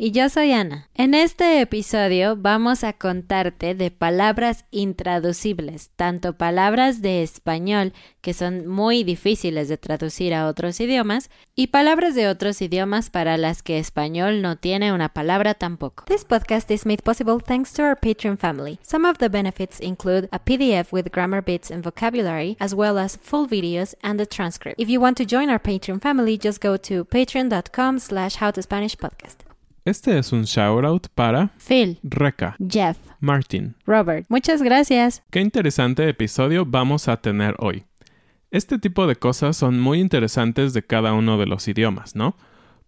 Y yo soy Ana. En este episodio vamos a contarte de palabras intraducibles, tanto palabras de español que son muy difíciles de traducir a otros idiomas y palabras de otros idiomas para las que español no tiene una palabra tampoco. This podcast is made possible thanks to our Patreon family. Some of the benefits include a PDF with grammar bits and vocabulary, as well as full videos and a transcript. If you want to join our Patreon family, just go to patreon.com slash howtospanishpodcast. Este es un shoutout para Phil, Reca, Jeff, Martin. Robert, muchas gracias. Qué interesante episodio vamos a tener hoy. Este tipo de cosas son muy interesantes de cada uno de los idiomas, ¿no?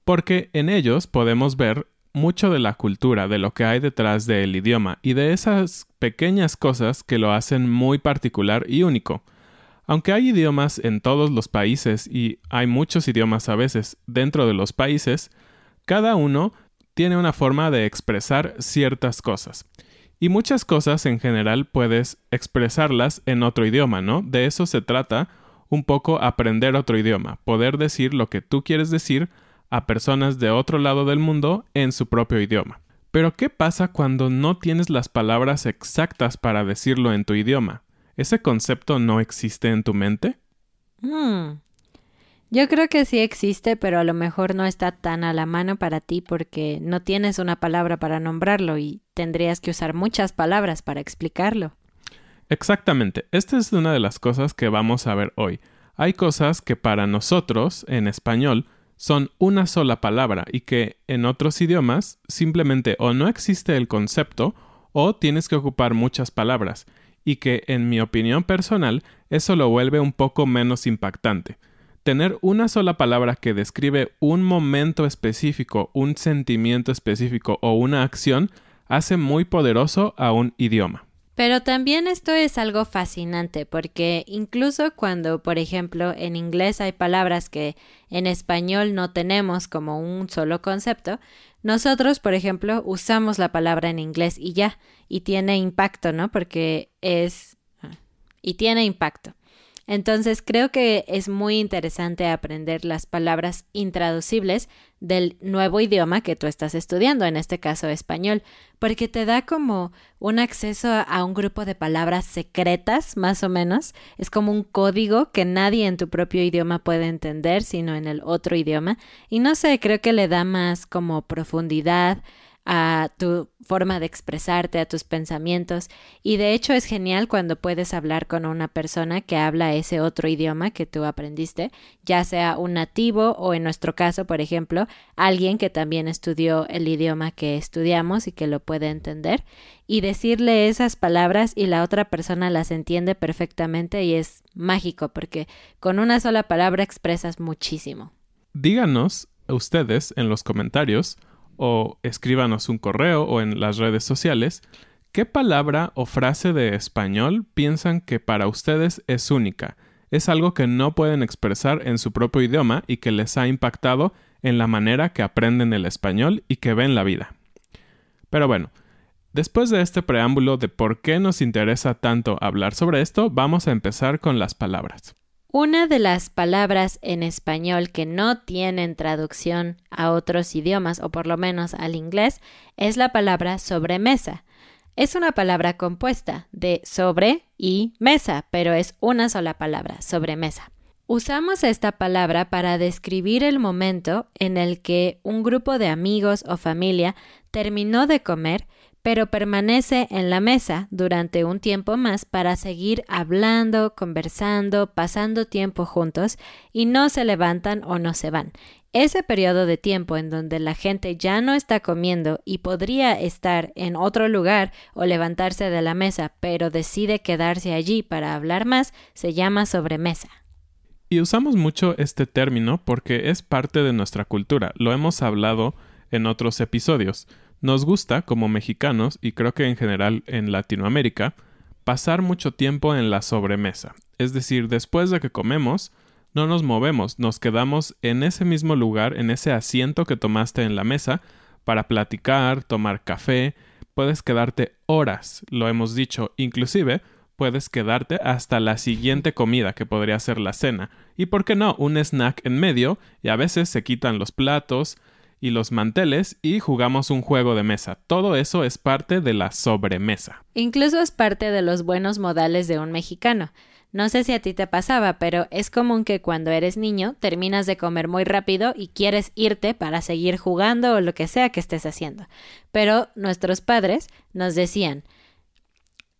Porque en ellos podemos ver mucho de la cultura, de lo que hay detrás del idioma y de esas pequeñas cosas que lo hacen muy particular y único. Aunque hay idiomas en todos los países y hay muchos idiomas a veces dentro de los países, cada uno tiene una forma de expresar ciertas cosas. Y muchas cosas en general puedes expresarlas en otro idioma, ¿no? De eso se trata un poco aprender otro idioma, poder decir lo que tú quieres decir a personas de otro lado del mundo en su propio idioma. Pero ¿qué pasa cuando no tienes las palabras exactas para decirlo en tu idioma? ¿Ese concepto no existe en tu mente? Hmm. Yo creo que sí existe, pero a lo mejor no está tan a la mano para ti porque no tienes una palabra para nombrarlo y tendrías que usar muchas palabras para explicarlo. Exactamente, esta es una de las cosas que vamos a ver hoy. Hay cosas que para nosotros, en español, son una sola palabra y que en otros idiomas simplemente o no existe el concepto o tienes que ocupar muchas palabras y que en mi opinión personal eso lo vuelve un poco menos impactante. Tener una sola palabra que describe un momento específico, un sentimiento específico o una acción hace muy poderoso a un idioma. Pero también esto es algo fascinante porque incluso cuando, por ejemplo, en inglés hay palabras que en español no tenemos como un solo concepto, nosotros, por ejemplo, usamos la palabra en inglés y ya, y tiene impacto, ¿no? Porque es... y tiene impacto. Entonces creo que es muy interesante aprender las palabras intraducibles del nuevo idioma que tú estás estudiando, en este caso español, porque te da como un acceso a un grupo de palabras secretas, más o menos. Es como un código que nadie en tu propio idioma puede entender, sino en el otro idioma. Y no sé, creo que le da más como profundidad a tu forma de expresarte, a tus pensamientos. Y de hecho es genial cuando puedes hablar con una persona que habla ese otro idioma que tú aprendiste, ya sea un nativo o en nuestro caso, por ejemplo, alguien que también estudió el idioma que estudiamos y que lo puede entender. Y decirle esas palabras y la otra persona las entiende perfectamente y es mágico porque con una sola palabra expresas muchísimo. Díganos ustedes en los comentarios o escríbanos un correo o en las redes sociales qué palabra o frase de español piensan que para ustedes es única, es algo que no pueden expresar en su propio idioma y que les ha impactado en la manera que aprenden el español y que ven la vida. Pero bueno, después de este preámbulo de por qué nos interesa tanto hablar sobre esto, vamos a empezar con las palabras. Una de las palabras en español que no tienen traducción a otros idiomas, o por lo menos al inglés, es la palabra sobremesa. Es una palabra compuesta de sobre y mesa, pero es una sola palabra, sobremesa. Usamos esta palabra para describir el momento en el que un grupo de amigos o familia terminó de comer pero permanece en la mesa durante un tiempo más para seguir hablando, conversando, pasando tiempo juntos y no se levantan o no se van. Ese periodo de tiempo en donde la gente ya no está comiendo y podría estar en otro lugar o levantarse de la mesa, pero decide quedarse allí para hablar más, se llama sobremesa. Y usamos mucho este término porque es parte de nuestra cultura, lo hemos hablado en otros episodios. Nos gusta, como mexicanos, y creo que en general en Latinoamérica, pasar mucho tiempo en la sobremesa. Es decir, después de que comemos, no nos movemos, nos quedamos en ese mismo lugar, en ese asiento que tomaste en la mesa, para platicar, tomar café, puedes quedarte horas, lo hemos dicho, inclusive puedes quedarte hasta la siguiente comida, que podría ser la cena, y por qué no, un snack en medio, y a veces se quitan los platos, y los manteles y jugamos un juego de mesa. Todo eso es parte de la sobremesa. Incluso es parte de los buenos modales de un mexicano. No sé si a ti te pasaba, pero es común que cuando eres niño terminas de comer muy rápido y quieres irte para seguir jugando o lo que sea que estés haciendo. Pero nuestros padres nos decían,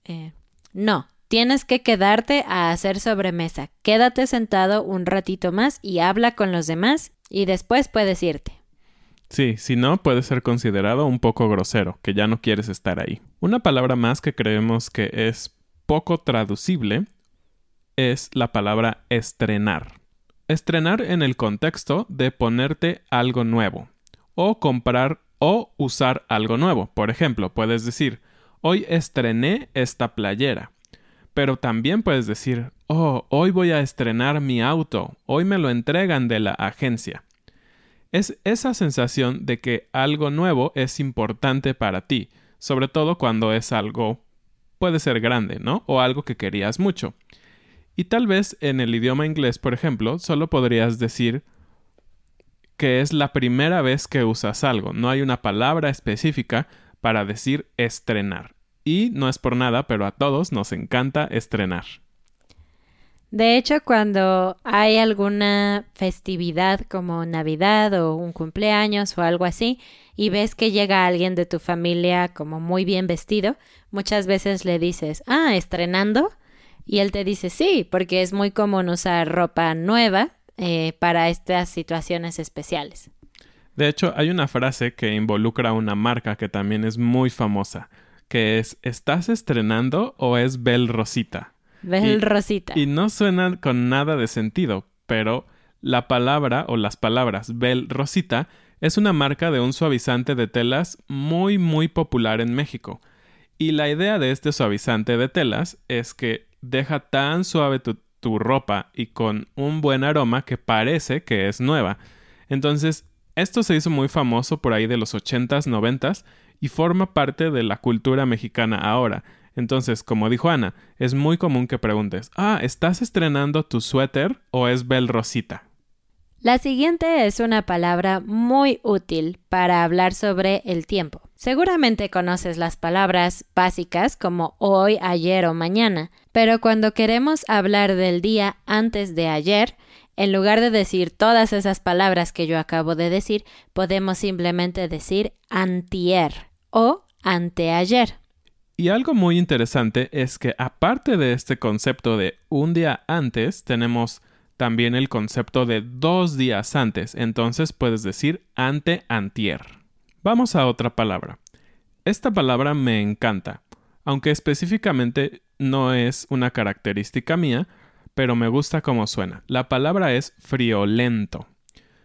eh, no, tienes que quedarte a hacer sobremesa. Quédate sentado un ratito más y habla con los demás y después puedes irte. Sí, si no, puede ser considerado un poco grosero, que ya no quieres estar ahí. Una palabra más que creemos que es poco traducible es la palabra estrenar. Estrenar en el contexto de ponerte algo nuevo, o comprar o usar algo nuevo. Por ejemplo, puedes decir, hoy estrené esta playera. Pero también puedes decir, oh, hoy voy a estrenar mi auto, hoy me lo entregan de la agencia. Es esa sensación de que algo nuevo es importante para ti, sobre todo cuando es algo puede ser grande, ¿no? O algo que querías mucho. Y tal vez en el idioma inglés, por ejemplo, solo podrías decir que es la primera vez que usas algo. No hay una palabra específica para decir estrenar. Y no es por nada, pero a todos nos encanta estrenar. De hecho, cuando hay alguna festividad como Navidad o un cumpleaños o algo así, y ves que llega alguien de tu familia como muy bien vestido, muchas veces le dices, ah, estrenando. Y él te dice, sí, porque es muy común usar ropa nueva eh, para estas situaciones especiales. De hecho, hay una frase que involucra una marca que también es muy famosa, que es ¿estás estrenando o es Bel Rosita? Rosita. Y no suena con nada de sentido, pero la palabra o las palabras Bel Rosita es una marca de un suavizante de telas muy muy popular en México. Y la idea de este suavizante de telas es que deja tan suave tu, tu ropa y con un buen aroma que parece que es nueva. Entonces, esto se hizo muy famoso por ahí de los 80s, 90s y forma parte de la cultura mexicana ahora. Entonces, como dijo Ana, es muy común que preguntes, ah, ¿estás estrenando tu suéter o es Bel Rosita? La siguiente es una palabra muy útil para hablar sobre el tiempo. Seguramente conoces las palabras básicas como hoy, ayer o mañana, pero cuando queremos hablar del día antes de ayer, En lugar de decir todas esas palabras que yo acabo de decir, podemos simplemente decir antier o anteayer. Y algo muy interesante es que aparte de este concepto de un día antes, tenemos también el concepto de dos días antes, entonces puedes decir ante antier. Vamos a otra palabra. Esta palabra me encanta, aunque específicamente no es una característica mía, pero me gusta cómo suena. La palabra es friolento.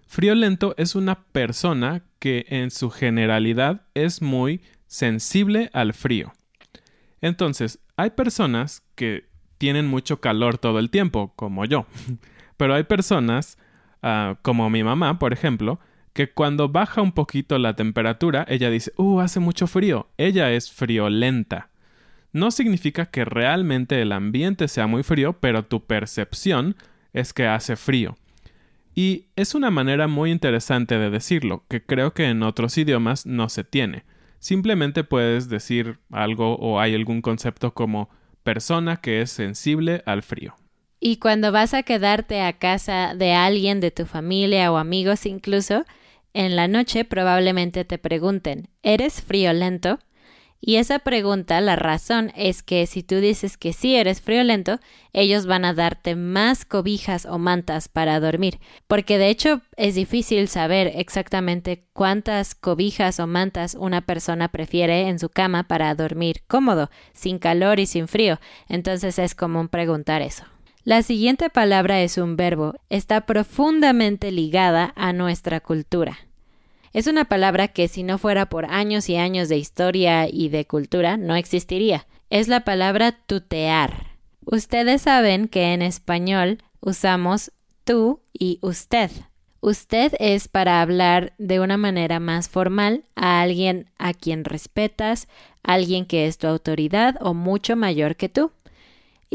Friolento es una persona que en su generalidad es muy sensible al frío. Entonces, hay personas que tienen mucho calor todo el tiempo, como yo. Pero hay personas, ah, como mi mamá, por ejemplo, que cuando baja un poquito la temperatura, ella dice, uh, hace mucho frío. Ella es friolenta. No significa que realmente el ambiente sea muy frío, pero tu percepción es que hace frío. Y es una manera muy interesante de decirlo, que creo que en otros idiomas no se tiene. Simplemente puedes decir algo o hay algún concepto como persona que es sensible al frío. Y cuando vas a quedarte a casa de alguien de tu familia o amigos incluso, en la noche probablemente te pregunten, ¿eres friolento? Y esa pregunta, la razón es que si tú dices que sí eres friolento, ellos van a darte más cobijas o mantas para dormir, porque de hecho es difícil saber exactamente cuántas cobijas o mantas una persona prefiere en su cama para dormir cómodo, sin calor y sin frío, entonces es común preguntar eso. La siguiente palabra es un verbo, está profundamente ligada a nuestra cultura. Es una palabra que si no fuera por años y años de historia y de cultura no existiría. Es la palabra tutear. Ustedes saben que en español usamos tú y usted. Usted es para hablar de una manera más formal a alguien a quien respetas, alguien que es tu autoridad o mucho mayor que tú.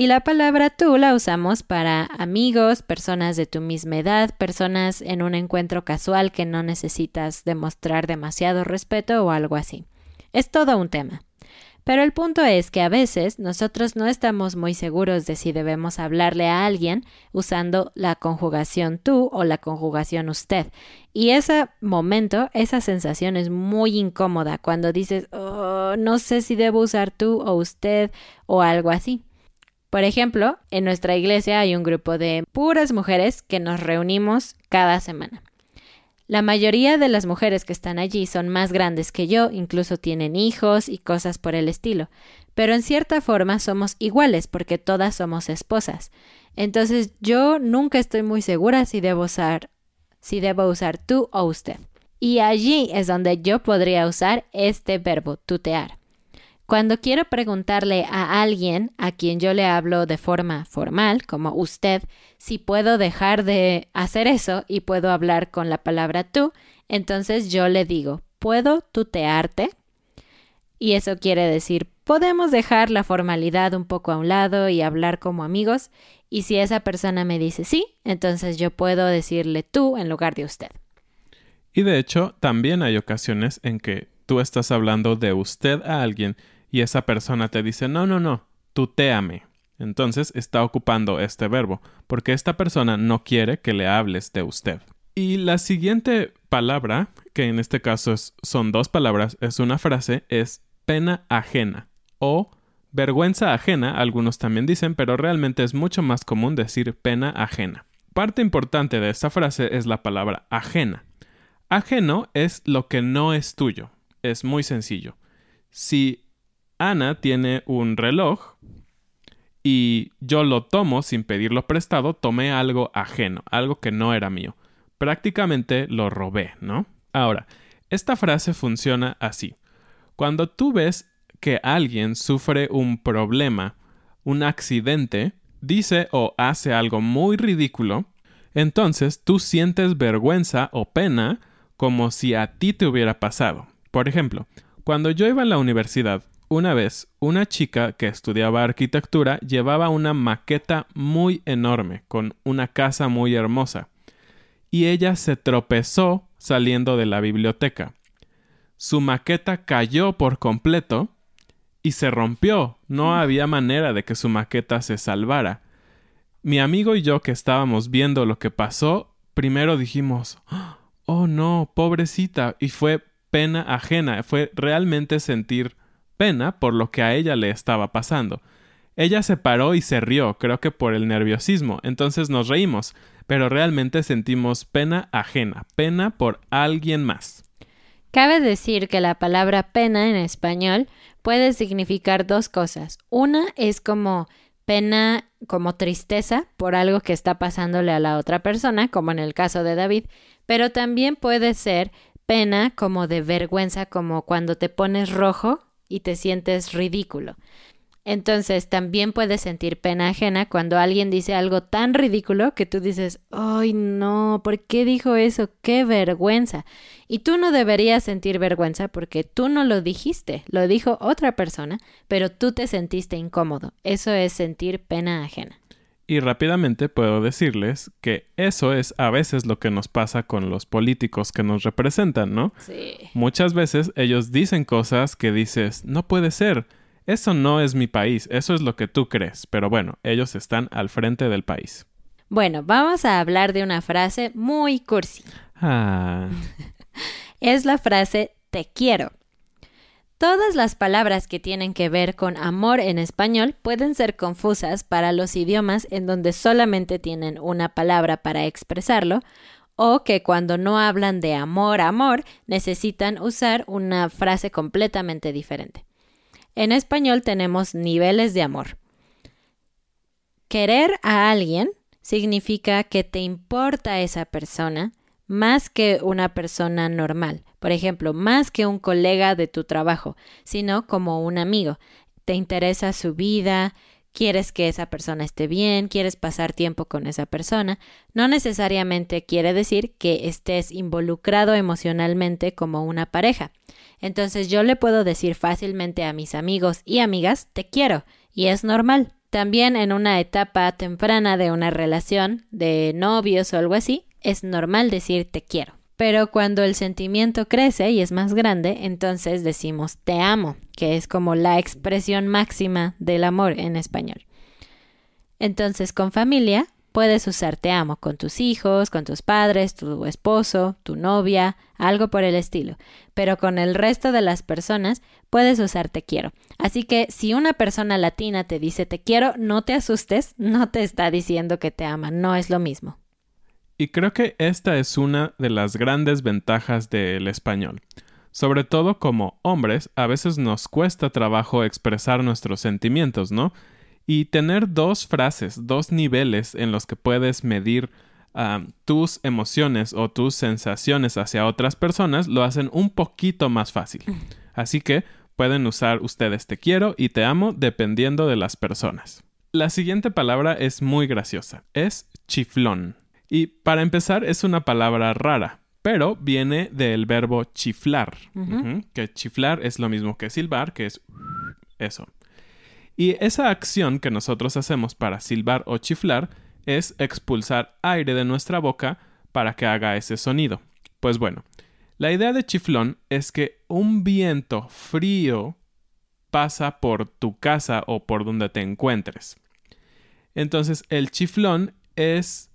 Y la palabra tú la usamos para amigos, personas de tu misma edad, personas en un encuentro casual que no necesitas demostrar demasiado respeto o algo así. Es todo un tema. Pero el punto es que a veces nosotros no estamos muy seguros de si debemos hablarle a alguien usando la conjugación tú o la conjugación usted. Y ese momento, esa sensación es muy incómoda cuando dices, oh, no sé si debo usar tú o usted o algo así. Por ejemplo, en nuestra iglesia hay un grupo de puras mujeres que nos reunimos cada semana. La mayoría de las mujeres que están allí son más grandes que yo, incluso tienen hijos y cosas por el estilo, pero en cierta forma somos iguales porque todas somos esposas. Entonces yo nunca estoy muy segura si debo usar si debo usar tú o usted. Y allí es donde yo podría usar este verbo tutear. Cuando quiero preguntarle a alguien a quien yo le hablo de forma formal, como usted, si puedo dejar de hacer eso y puedo hablar con la palabra tú, entonces yo le digo, ¿puedo tutearte? Y eso quiere decir, podemos dejar la formalidad un poco a un lado y hablar como amigos. Y si esa persona me dice sí, entonces yo puedo decirle tú en lugar de usted. Y de hecho, también hay ocasiones en que tú estás hablando de usted a alguien y esa persona te dice, no, no, no, tuteame. Entonces está ocupando este verbo, porque esta persona no quiere que le hables de usted. Y la siguiente palabra, que en este caso son dos palabras, es una frase, es pena ajena o vergüenza ajena, algunos también dicen, pero realmente es mucho más común decir pena ajena. Parte importante de esta frase es la palabra ajena. Ajeno es lo que no es tuyo. Es muy sencillo. Si Ana tiene un reloj y yo lo tomo sin pedirlo prestado, tomé algo ajeno, algo que no era mío. Prácticamente lo robé, ¿no? Ahora, esta frase funciona así. Cuando tú ves que alguien sufre un problema, un accidente, dice o hace algo muy ridículo, entonces tú sientes vergüenza o pena como si a ti te hubiera pasado. Por ejemplo, cuando yo iba a la universidad, una vez, una chica que estudiaba arquitectura llevaba una maqueta muy enorme, con una casa muy hermosa, y ella se tropezó saliendo de la biblioteca. Su maqueta cayó por completo y se rompió. No había manera de que su maqueta se salvara. Mi amigo y yo que estábamos viendo lo que pasó, primero dijimos, oh no, pobrecita, y fue pena ajena, fue realmente sentir pena por lo que a ella le estaba pasando. Ella se paró y se rió, creo que por el nerviosismo, entonces nos reímos, pero realmente sentimos pena ajena, pena por alguien más. Cabe decir que la palabra pena en español puede significar dos cosas. Una es como pena como tristeza por algo que está pasándole a la otra persona, como en el caso de David, pero también puede ser pena como de vergüenza, como cuando te pones rojo y te sientes ridículo. Entonces también puedes sentir pena ajena cuando alguien dice algo tan ridículo que tú dices, ay no, ¿por qué dijo eso? ¡Qué vergüenza! Y tú no deberías sentir vergüenza porque tú no lo dijiste, lo dijo otra persona, pero tú te sentiste incómodo. Eso es sentir pena ajena. Y rápidamente puedo decirles que eso es a veces lo que nos pasa con los políticos que nos representan, ¿no? Sí. Muchas veces ellos dicen cosas que dices, no puede ser eso no es mi país, eso es lo que tú crees, pero bueno, ellos están al frente del país. Bueno, vamos a hablar de una frase muy cursi. Ah. es la frase te quiero. Todas las palabras que tienen que ver con amor en español pueden ser confusas para los idiomas en donde solamente tienen una palabra para expresarlo o que cuando no hablan de amor, amor, necesitan usar una frase completamente diferente. En español tenemos niveles de amor. Querer a alguien significa que te importa esa persona más que una persona normal. Por ejemplo, más que un colega de tu trabajo, sino como un amigo. Te interesa su vida, quieres que esa persona esté bien, quieres pasar tiempo con esa persona, no necesariamente quiere decir que estés involucrado emocionalmente como una pareja. Entonces yo le puedo decir fácilmente a mis amigos y amigas, te quiero, y es normal. También en una etapa temprana de una relación, de novios o algo así, es normal decir te quiero. Pero cuando el sentimiento crece y es más grande, entonces decimos te amo, que es como la expresión máxima del amor en español. Entonces con familia puedes usar te amo con tus hijos, con tus padres, tu esposo, tu novia, algo por el estilo. Pero con el resto de las personas puedes usar te quiero. Así que si una persona latina te dice te quiero, no te asustes, no te está diciendo que te ama, no es lo mismo. Y creo que esta es una de las grandes ventajas del español. Sobre todo como hombres, a veces nos cuesta trabajo expresar nuestros sentimientos, ¿no? Y tener dos frases, dos niveles en los que puedes medir ah, tus emociones o tus sensaciones hacia otras personas lo hacen un poquito más fácil. Así que pueden usar ustedes te quiero y te amo dependiendo de las personas. La siguiente palabra es muy graciosa. Es chiflón. Y para empezar es una palabra rara, pero viene del verbo chiflar, que chiflar es lo mismo que silbar, que es eso. Y esa acción que nosotros hacemos para silbar o chiflar es expulsar aire de nuestra boca para que haga ese sonido. Pues bueno, la idea de chiflón es que un viento frío pasa por tu casa o por donde te encuentres. Entonces el chiflón es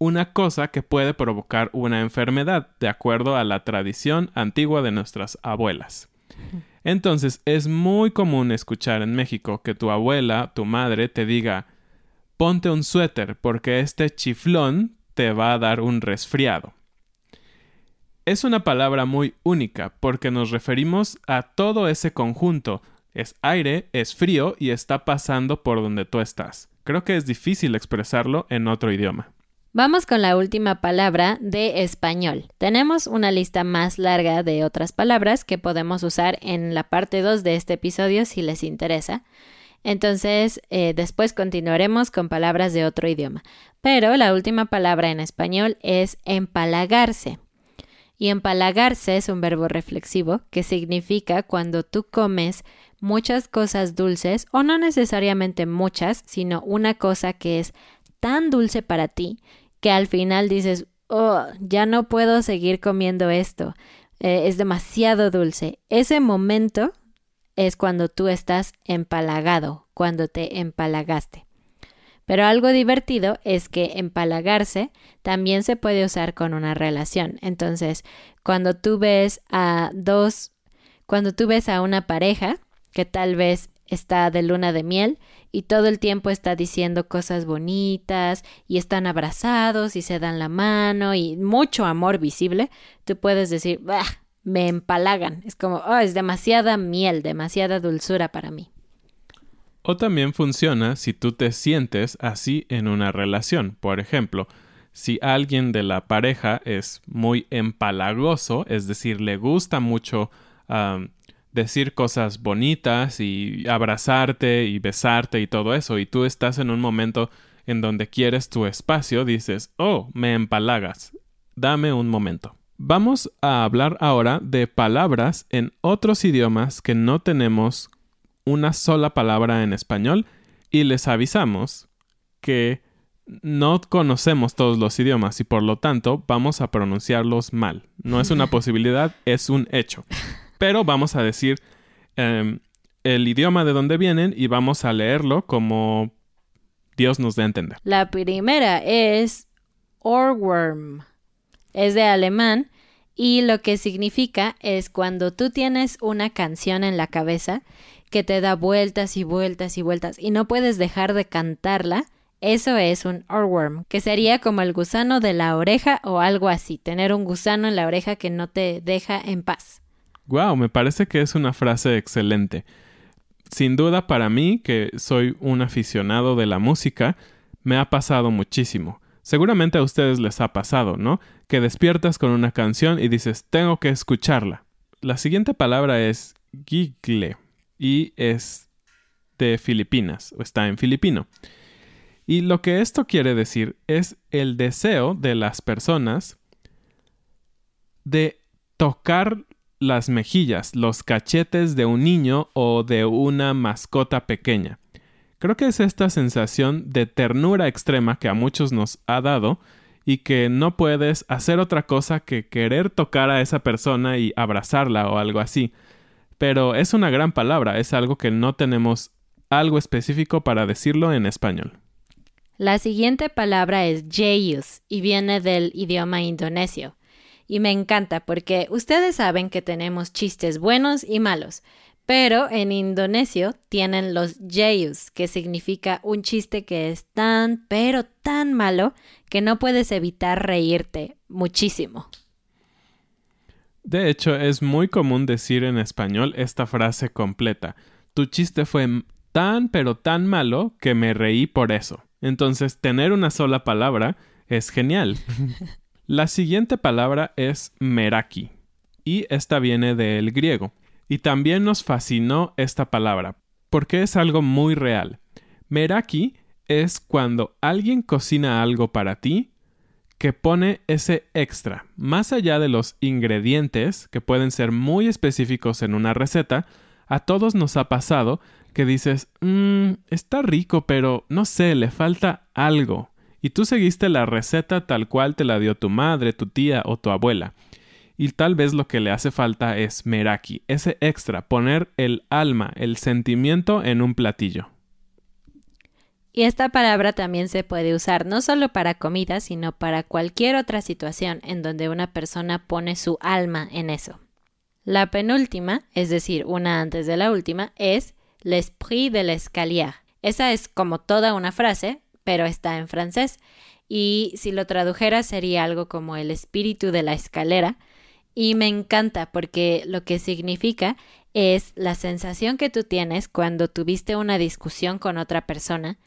una cosa que puede provocar una enfermedad, de acuerdo a la tradición antigua de nuestras abuelas. Entonces, es muy común escuchar en México que tu abuela, tu madre, te diga ponte un suéter porque este chiflón te va a dar un resfriado. Es una palabra muy única porque nos referimos a todo ese conjunto. Es aire, es frío y está pasando por donde tú estás. Creo que es difícil expresarlo en otro idioma. Vamos con la última palabra de español. Tenemos una lista más larga de otras palabras que podemos usar en la parte 2 de este episodio si les interesa. Entonces, eh, después continuaremos con palabras de otro idioma. Pero la última palabra en español es empalagarse. Y empalagarse es un verbo reflexivo que significa cuando tú comes muchas cosas dulces, o no necesariamente muchas, sino una cosa que es tan dulce para ti que al final dices, oh, ya no puedo seguir comiendo esto, eh, es demasiado dulce. Ese momento es cuando tú estás empalagado, cuando te empalagaste. Pero algo divertido es que empalagarse también se puede usar con una relación. Entonces, cuando tú ves a dos, cuando tú ves a una pareja que tal vez está de luna de miel y todo el tiempo está diciendo cosas bonitas y están abrazados y se dan la mano y mucho amor visible, tú puedes decir, bah, me empalagan. Es como, oh, es demasiada miel, demasiada dulzura para mí. O también funciona si tú te sientes así en una relación. Por ejemplo, si alguien de la pareja es muy empalagoso, es decir, le gusta mucho decir cosas bonitas y abrazarte y besarte y todo eso, y tú estás en un momento en donde quieres tu espacio, dices, oh, me empalagas, dame un momento. Vamos a hablar ahora de palabras en otros idiomas que no tenemos una sola palabra en español y les avisamos que no conocemos todos los idiomas y por lo tanto vamos a pronunciarlos mal. No es una posibilidad, es un hecho pero vamos a decir em, el idioma de donde vienen y vamos a leerlo como Dios nos dé a entender. La primera es Orworm. Es de alemán y lo que significa es cuando tú tienes una canción en la cabeza que te da vueltas y vueltas y vueltas y no puedes dejar de cantarla, eso es un orworm, que sería como el gusano de la oreja o algo así, tener un gusano en la oreja que no te deja en paz. Wow, me parece que es una frase excelente. Sin duda para mí, que soy un aficionado de la música, me ha pasado muchísimo. Seguramente a ustedes les ha pasado, ¿no? Que despiertas con una canción y dices, tengo que escucharla. La siguiente palabra es gigle y es de Filipinas, o está en filipino. Y lo que esto quiere decir es el deseo de las personas de tocar las mejillas, los cachetes de un niño o de una mascota pequeña. Creo que es esta sensación de ternura extrema que a muchos nos ha dado y que no puedes hacer otra cosa que querer tocar a esa persona y abrazarla o algo así. Pero es una gran palabra, es algo que no tenemos algo específico para decirlo en español. La siguiente palabra es Jayus y viene del idioma indonesio y me encanta porque ustedes saben que tenemos chistes buenos y malos, pero en indonesio tienen los jayus, que significa un chiste que es tan, pero tan malo que no puedes evitar reírte muchísimo. De hecho, es muy común decir en español esta frase completa. Tu chiste fue tan, pero tan malo que me reí por eso. Entonces, tener una sola palabra es genial. La siguiente palabra es meraki, y esta viene del griego. Y también nos fascinó esta palabra, porque es algo muy real. Meraki es cuando alguien cocina algo para ti que pone ese extra, más allá de los ingredientes, que pueden ser muy específicos en una receta, a todos nos ha pasado que dices, mmm, está rico, pero no sé, le falta algo y tú seguiste la receta tal cual te la dio tu madre, tu tía o tu abuela. Y tal vez lo que le hace falta es meraki, ese extra, poner el alma, el sentimiento en un platillo. Y esta palabra también se puede usar no solo para comida, sino para cualquier otra situación en donde una persona pone su alma en eso. La penúltima, es decir, una antes de la última, es l'esprit de l'escalier. Esa es como toda una frase, pero está en francés. Y si lo tradujera sería algo como el espíritu de la escalera. Y me encanta porque lo que significa es la sensación que tú tienes cuando tuviste una discusión con otra persona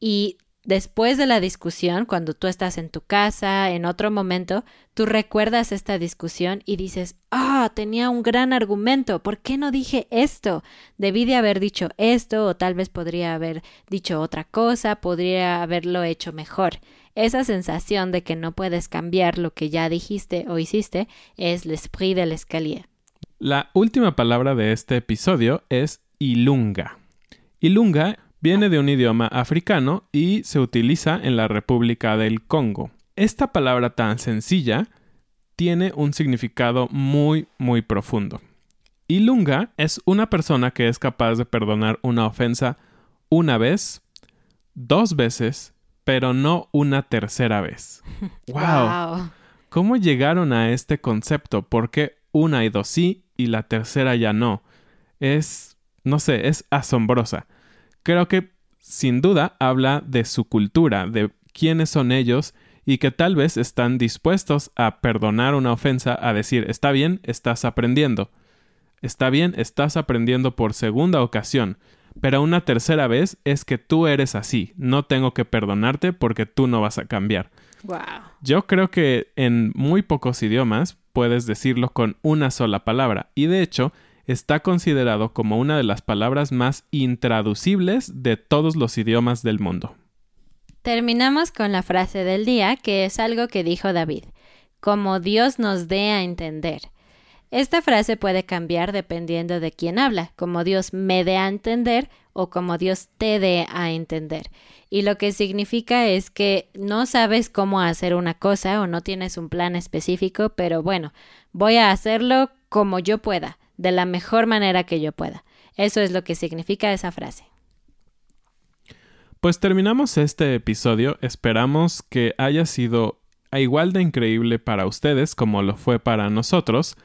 y Después de la discusión, cuando tú estás en tu casa, en otro momento, tú recuerdas esta discusión y dices, ah, tenía un gran argumento, ¿por qué no dije esto? Debí de haber dicho esto o tal vez podría haber dicho otra cosa, podría haberlo hecho mejor. Esa sensación de que no puedes cambiar lo que ya dijiste o hiciste es l'esprit de l'escalier. La última palabra de este episodio es ilunga. Ilunga Viene de un idioma africano y se utiliza en la República del Congo. Esta palabra tan sencilla tiene un significado muy, muy profundo. Ilunga es una persona que es capaz de perdonar una ofensa una vez, dos veces, pero no una tercera vez. Wow. ¿Cómo llegaron a este concepto? ¿Por qué una y dos sí y la tercera ya no? Es, no sé, es asombrosa. Creo que sin duda habla de su cultura, de quiénes son ellos y que tal vez están dispuestos a perdonar una ofensa, a decir, está bien, estás aprendiendo. Está bien, estás aprendiendo por segunda ocasión, pero una tercera vez es que tú eres así, no tengo que perdonarte porque tú no vas a cambiar. Wow. Yo creo que en muy pocos idiomas puedes decirlo con una sola palabra, y de hecho está considerado como una de las palabras más intraducibles de todos los idiomas del mundo. Terminamos con la frase del día, que es algo que dijo David, como Dios nos dé a entender. Esta frase puede cambiar dependiendo de quién habla, como Dios me dé a entender o como Dios te dé a entender. Y lo que significa es que no sabes cómo hacer una cosa o no tienes un plan específico, pero bueno, voy a hacerlo como yo pueda, de la mejor manera que yo pueda. Eso es lo que significa esa frase. Pues terminamos este episodio, esperamos que haya sido igual de increíble para ustedes como lo fue para nosotros.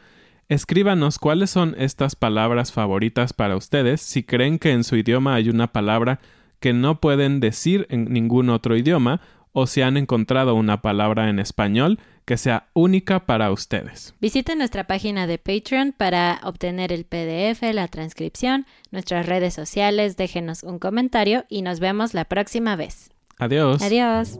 Escríbanos cuáles son estas palabras favoritas para ustedes, si creen que en su idioma hay una palabra que no pueden decir en ningún otro idioma, o si han encontrado una palabra en español que sea única para ustedes. Visiten nuestra página de Patreon para obtener el PDF, la transcripción, nuestras redes sociales, déjenos un comentario y nos vemos la próxima vez. Adiós. Adiós.